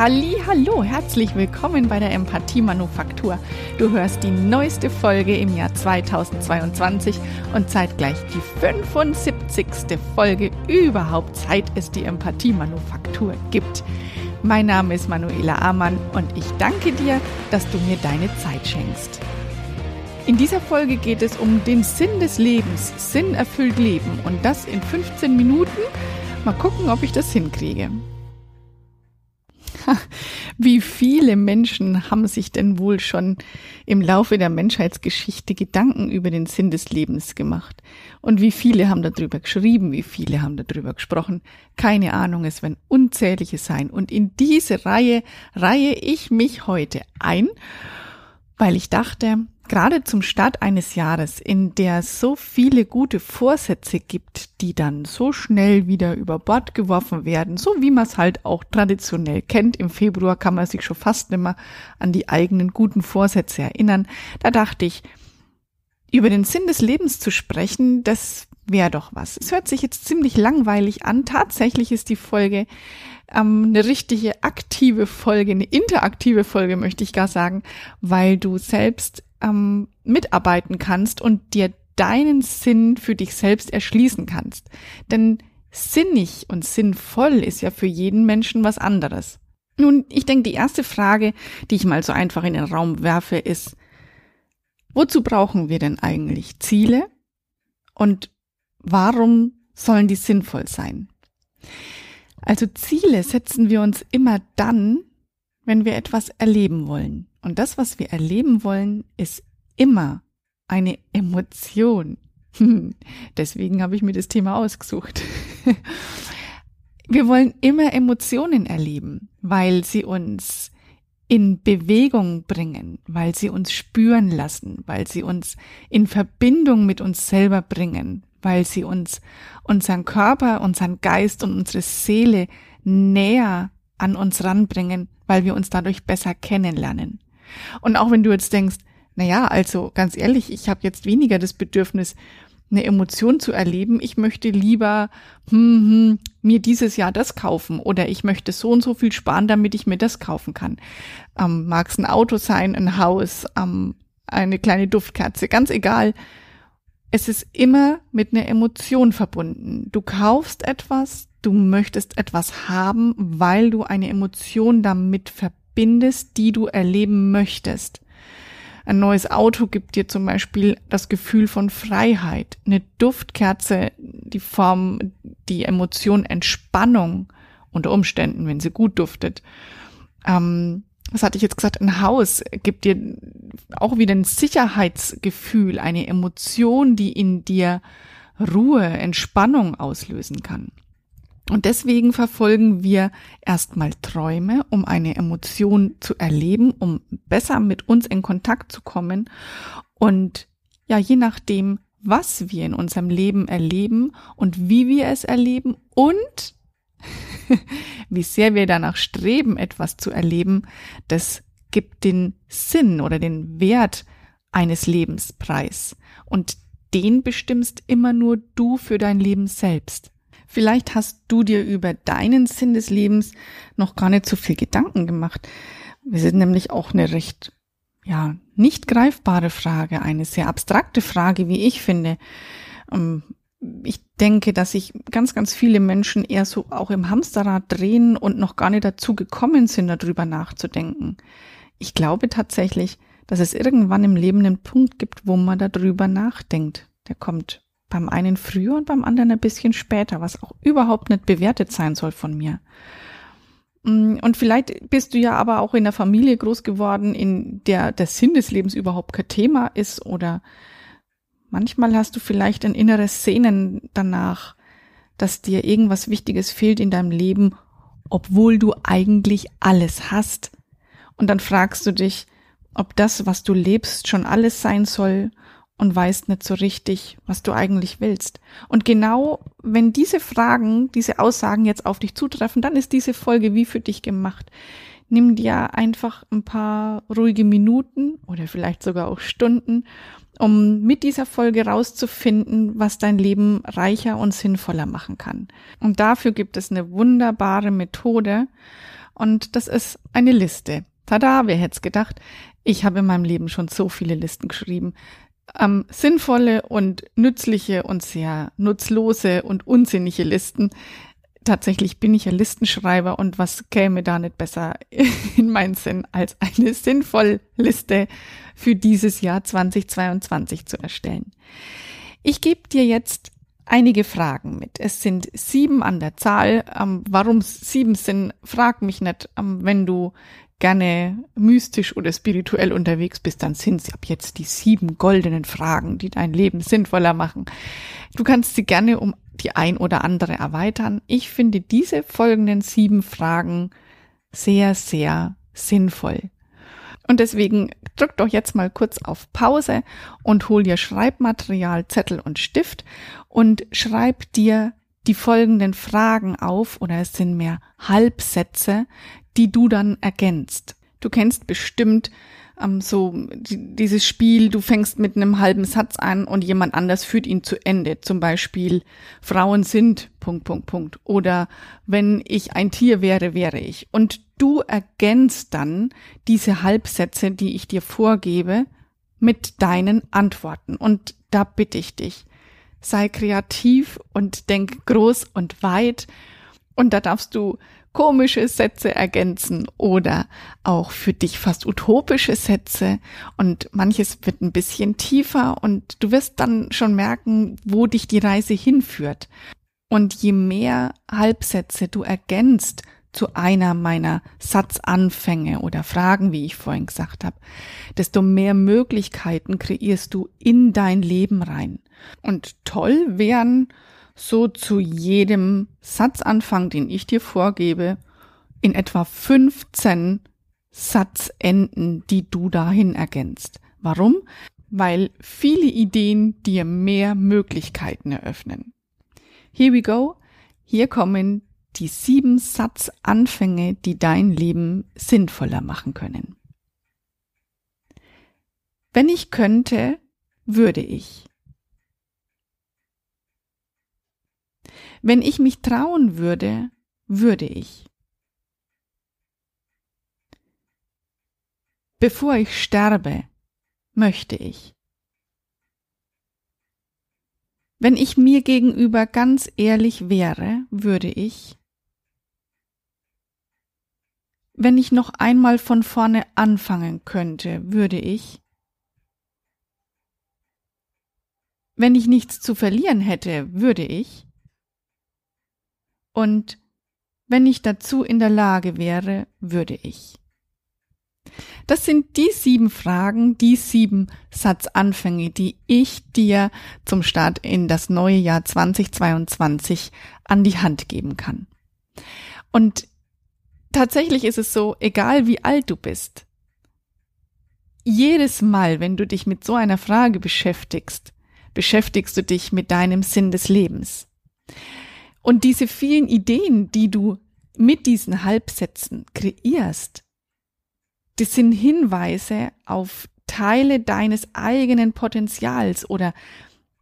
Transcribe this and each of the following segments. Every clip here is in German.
Halli, hallo, herzlich willkommen bei der Empathie Manufaktur. Du hörst die neueste Folge im Jahr 2022 und zeitgleich die 75. Folge überhaupt, seit es die Empathie Manufaktur gibt. Mein Name ist Manuela Amann und ich danke dir, dass du mir deine Zeit schenkst. In dieser Folge geht es um den Sinn des Lebens, Sinn erfüllt Leben und das in 15 Minuten. Mal gucken, ob ich das hinkriege. Wie viele Menschen haben sich denn wohl schon im Laufe der Menschheitsgeschichte Gedanken über den Sinn des Lebens gemacht? Und wie viele haben darüber geschrieben? Wie viele haben darüber gesprochen? Keine Ahnung, es werden unzählige sein. Und in diese Reihe reihe ich mich heute ein, weil ich dachte, Gerade zum Start eines Jahres, in der so viele gute Vorsätze gibt, die dann so schnell wieder über Bord geworfen werden, so wie man es halt auch traditionell kennt. Im Februar kann man sich schon fast nicht mehr an die eigenen guten Vorsätze erinnern. Da dachte ich, über den Sinn des Lebens zu sprechen, das wäre doch was. Es hört sich jetzt ziemlich langweilig an. Tatsächlich ist die Folge ähm, eine richtige aktive Folge, eine interaktive Folge, möchte ich gar sagen, weil du selbst ähm, mitarbeiten kannst und dir deinen Sinn für dich selbst erschließen kannst. Denn sinnig und sinnvoll ist ja für jeden Menschen was anderes. Nun, ich denke, die erste Frage, die ich mal so einfach in den Raum werfe, ist, wozu brauchen wir denn eigentlich Ziele und warum sollen die sinnvoll sein? Also Ziele setzen wir uns immer dann, wenn wir etwas erleben wollen. Und das, was wir erleben wollen, ist immer eine Emotion. Deswegen habe ich mir das Thema ausgesucht. Wir wollen immer Emotionen erleben, weil sie uns in Bewegung bringen, weil sie uns spüren lassen, weil sie uns in Verbindung mit uns selber bringen, weil sie uns unseren Körper, unseren Geist und unsere Seele näher an uns ranbringen, weil wir uns dadurch besser kennenlernen. Und auch wenn du jetzt denkst, na ja, also ganz ehrlich, ich habe jetzt weniger das Bedürfnis, eine Emotion zu erleben. Ich möchte lieber hm, hm, mir dieses Jahr das kaufen oder ich möchte so und so viel sparen, damit ich mir das kaufen kann. Ähm, Mag es ein Auto sein, ein Haus, ähm, eine kleine Duftkerze, ganz egal. Es ist immer mit einer Emotion verbunden. Du kaufst etwas, du möchtest etwas haben, weil du eine Emotion damit verbindest verbindest, die du erleben möchtest. Ein neues Auto gibt dir zum Beispiel das Gefühl von Freiheit. Eine Duftkerze, die Form, die Emotion Entspannung unter Umständen, wenn sie gut duftet. Ähm, was hatte ich jetzt gesagt? Ein Haus gibt dir auch wieder ein Sicherheitsgefühl, eine Emotion, die in dir Ruhe, Entspannung auslösen kann. Und deswegen verfolgen wir erstmal Träume, um eine Emotion zu erleben, um besser mit uns in Kontakt zu kommen. Und ja, je nachdem, was wir in unserem Leben erleben und wie wir es erleben und wie sehr wir danach streben, etwas zu erleben, das gibt den Sinn oder den Wert eines Lebens preis. Und den bestimmst immer nur du für dein Leben selbst. Vielleicht hast du dir über deinen Sinn des Lebens noch gar nicht so viel Gedanken gemacht. Wir sind nämlich auch eine recht, ja, nicht greifbare Frage, eine sehr abstrakte Frage, wie ich finde. Ähm, ich denke, dass sich ganz, ganz viele Menschen eher so auch im Hamsterrad drehen und noch gar nicht dazu gekommen sind, darüber nachzudenken. Ich glaube tatsächlich, dass es irgendwann im Leben einen Punkt gibt, wo man darüber nachdenkt. Der kommt beim einen früher und beim anderen ein bisschen später, was auch überhaupt nicht bewertet sein soll von mir. Mm, und vielleicht bist du ja aber auch in der Familie groß geworden, in der der Sinn des Lebens überhaupt kein Thema ist oder manchmal hast du vielleicht ein inneres Sehnen danach, dass dir irgendwas Wichtiges fehlt in deinem Leben, obwohl du eigentlich alles hast. Und dann fragst du dich, ob das, was du lebst, schon alles sein soll und weißt nicht so richtig, was du eigentlich willst. Und genau, wenn diese Fragen, diese Aussagen jetzt auf dich zutreffen, dann ist diese Folge wie für dich gemacht. Nimm dir einfach ein paar ruhige Minuten oder vielleicht sogar auch Stunden, um mit dieser Folge rauszufinden, was dein Leben reicher und sinnvoller machen kann. Und dafür gibt es eine wunderbare Methode, Und das ist eine Liste. Tada, wer hätte es gedacht? Ich habe in meinem Leben schon so viele Listen geschrieben. Ähm, sinnvolle und nützliche und sehr nutzlose und unsinnige Listen. Tatsächlich bin ich ja Listenschreiber und was käme da nicht besser in meinen Sinn, als eine sinnvolle Liste für dieses Jahr 2022 zu erstellen. Ich gebe dir jetzt einige Fragen mit. Es sind sieben an der Zahl. Ähm, warum sieben sind, frag mich nicht. Ähm, wenn du gerne mystisch oder spirituell unterwegs bist, dann sind sie ab jetzt die sieben goldenen Fragen, die dein Leben sinnvoller machen. Du kannst sie gerne um die ein oder andere erweitern. Ich finde diese folgenden sieben Fragen sehr, sehr sinnvoll. Und deswegen drück doch jetzt mal kurz auf Pause und hol dir Schreibmaterial, Zettel und Stift und schreib dir die folgenden Fragen auf oder es sind mehr Halbsätze, die du dann ergänzt. Du kennst bestimmt ähm, so die, dieses Spiel, du fängst mit einem halben Satz an und jemand anders führt ihn zu Ende. Zum Beispiel Frauen sind Punkt, Punkt, Punkt. Oder wenn ich ein Tier wäre, wäre ich. Und du ergänzt dann diese Halbsätze, die ich dir vorgebe, mit deinen Antworten. Und da bitte ich dich, sei kreativ und denk groß und weit. Und da darfst du komische Sätze ergänzen oder auch für dich fast utopische Sätze und manches wird ein bisschen tiefer und du wirst dann schon merken, wo dich die Reise hinführt. Und je mehr Halbsätze du ergänzt zu einer meiner Satzanfänge oder Fragen, wie ich vorhin gesagt habe, desto mehr Möglichkeiten kreierst du in dein Leben rein. Und toll wären so zu jedem Satzanfang, den ich dir vorgebe, in etwa 15 Satzenden, die du dahin ergänzt. Warum? Weil viele Ideen dir mehr Möglichkeiten eröffnen. Here we go. Hier kommen die sieben Satzanfänge, die dein Leben sinnvoller machen können. Wenn ich könnte, würde ich. Wenn ich mich trauen würde, würde ich. Bevor ich sterbe, möchte ich. Wenn ich mir gegenüber ganz ehrlich wäre, würde ich. Wenn ich noch einmal von vorne anfangen könnte, würde ich. Wenn ich nichts zu verlieren hätte, würde ich. Und wenn ich dazu in der Lage wäre, würde ich. Das sind die sieben Fragen, die sieben Satzanfänge, die ich dir zum Start in das neue Jahr 2022 an die Hand geben kann. Und tatsächlich ist es so, egal wie alt du bist, jedes Mal, wenn du dich mit so einer Frage beschäftigst, beschäftigst du dich mit deinem Sinn des Lebens. Und diese vielen Ideen, die du mit diesen Halbsätzen kreierst, das sind Hinweise auf Teile deines eigenen Potenzials oder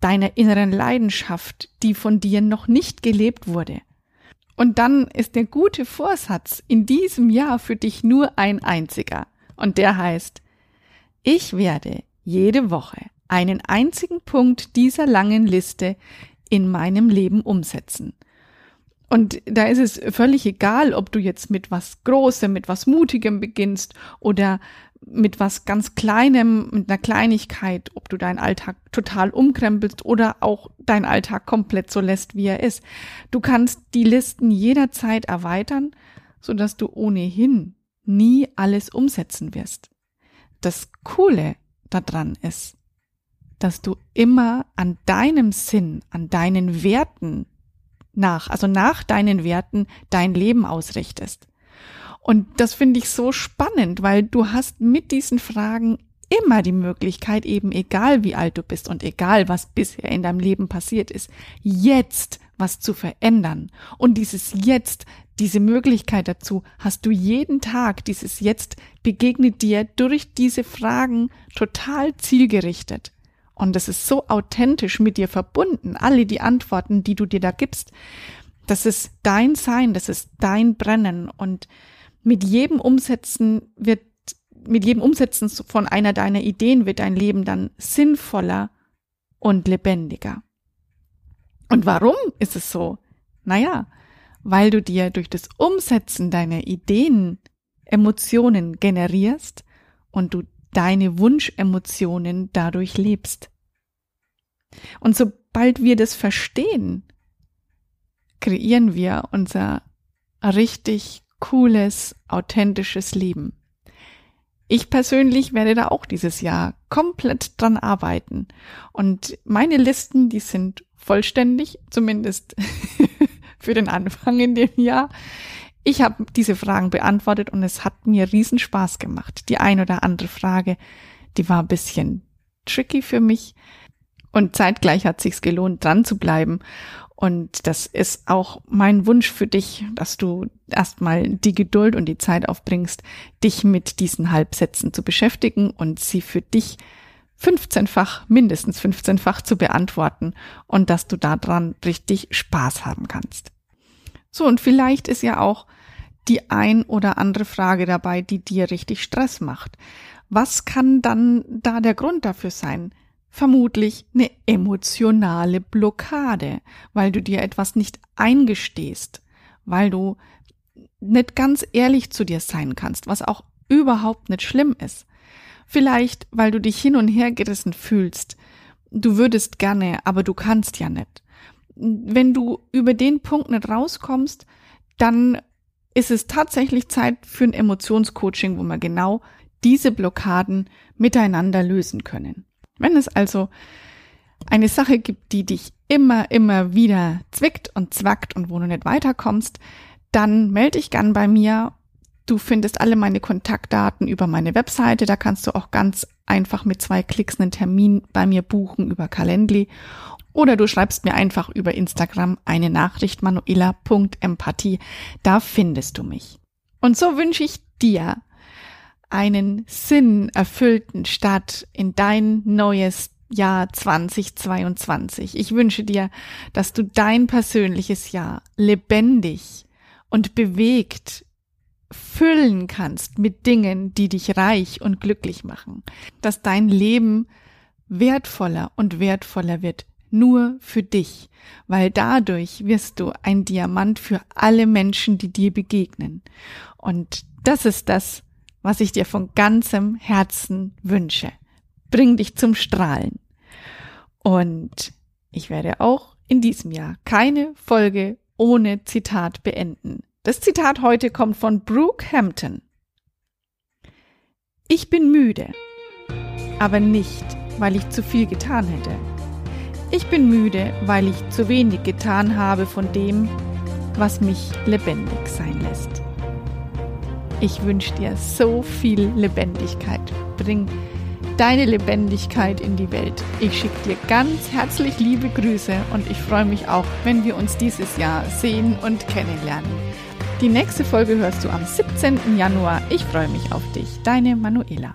deiner inneren Leidenschaft, die von dir noch nicht gelebt wurde. Und dann ist der gute Vorsatz in diesem Jahr für dich nur ein einziger. Und der heißt, ich werde jede Woche einen einzigen Punkt dieser langen Liste in meinem Leben umsetzen. Und da ist es völlig egal, ob du jetzt mit was Großem, mit was Mutigem beginnst oder mit was ganz Kleinem, mit einer Kleinigkeit, ob du deinen Alltag total umkrempelst oder auch deinen Alltag komplett so lässt, wie er ist. Du kannst die Listen jederzeit erweitern, so dass du ohnehin nie alles umsetzen wirst. Das Coole daran ist, dass du immer an deinem Sinn, an deinen Werten nach, also nach deinen Werten dein Leben ausrichtest. Und das finde ich so spannend, weil du hast mit diesen Fragen immer die Möglichkeit, eben egal wie alt du bist und egal was bisher in deinem Leben passiert ist, jetzt was zu verändern. Und dieses Jetzt, diese Möglichkeit dazu, hast du jeden Tag. Dieses Jetzt begegnet dir durch diese Fragen total zielgerichtet. Und es ist so authentisch mit dir verbunden, alle die Antworten, die du dir da gibst. Das ist dein Sein, das ist dein Brennen. Und Mit jedem Umsetzen wird, mit jedem Umsetzen von einer deiner Ideen wird dein Leben dann sinnvoller und lebendiger. Und warum ist es so? Naja, weil du dir durch das Umsetzen deiner Ideen Emotionen generierst und du deine Wunschemotionen dadurch lebst. Und sobald wir das verstehen, kreieren wir unser richtig cooles, authentisches Leben. Ich persönlich werde da auch dieses Jahr komplett dran arbeiten. Und meine Listen, die sind vollständig, zumindest für den Anfang in dem Jahr. Ich habe diese Fragen beantwortet und es hat mir riesen Spaß gemacht. Die ein oder andere Frage, die war ein bisschen tricky für mich und zeitgleich hat sich's gelohnt, dran zu bleiben. Und das ist auch mein Wunsch für dich, dass du erstmal die Geduld und die Zeit aufbringst, dich mit diesen Halbsätzen zu beschäftigen und sie für dich 15-fach, mindestens 15-fach zu beantworten und dass du daran richtig Spaß haben kannst. So, und vielleicht ist ja auch die ein oder andere Frage dabei, die dir richtig Stress macht. Was kann dann da der Grund dafür sein? Vermutlich eine emotionale Blockade, weil du dir etwas nicht eingestehst, weil du nicht ganz ehrlich zu dir sein kannst, was auch überhaupt nicht schlimm ist. Vielleicht, weil du dich hin und her gerissen fühlst. Du würdest gerne, aber du kannst ja nicht. Wenn du über den Punkt nicht rauskommst, dann ist es tatsächlich Zeit für ein Emotionscoaching, wo wir genau diese Blockaden miteinander lösen können. Wenn es also eine Sache gibt, die dich immer, immer wieder zwickt und zwackt und wo du nicht weiterkommst, dann melde dich gern bei mir. Du findest alle meine Kontaktdaten über meine Webseite. Da kannst du auch ganz einfach mit zwei Klicks einen Termin bei mir buchen über Calendly. Oder du schreibst mir einfach über Instagram eine Nachricht manuela.empathie. Da findest du mich. Und so wünsche ich dir einen sinnerfüllten Start in dein neues Jahr 2022. Ich wünsche dir, dass du dein persönliches Jahr lebendig und bewegt füllen kannst mit Dingen, die dich reich und glücklich machen, dass dein Leben wertvoller und wertvoller wird nur für dich, weil dadurch wirst du ein Diamant für alle Menschen, die dir begegnen. Und das ist das, was ich dir von ganzem Herzen wünsche. Bring dich zum Strahlen. Und ich werde auch in diesem Jahr keine Folge ohne Zitat beenden. Das Zitat heute kommt von Brooke Hampton. Ich bin müde, aber nicht, weil ich zu viel getan hätte ich bin müde, weil ich zu wenig getan habe von dem, was mich lebendig sein lässt. Ich wünsche dir so viel Lebendigkeit. Bring deine Lebendigkeit in die Welt. Ich schicke dir ganz herzlich liebe Grüße und ich freue mich auch, wenn wir uns dieses Jahr sehen und kennenlernen. Die nächste Folge hörst du am 17. Januar. Ich freue mich auf dich. Deine Manuela.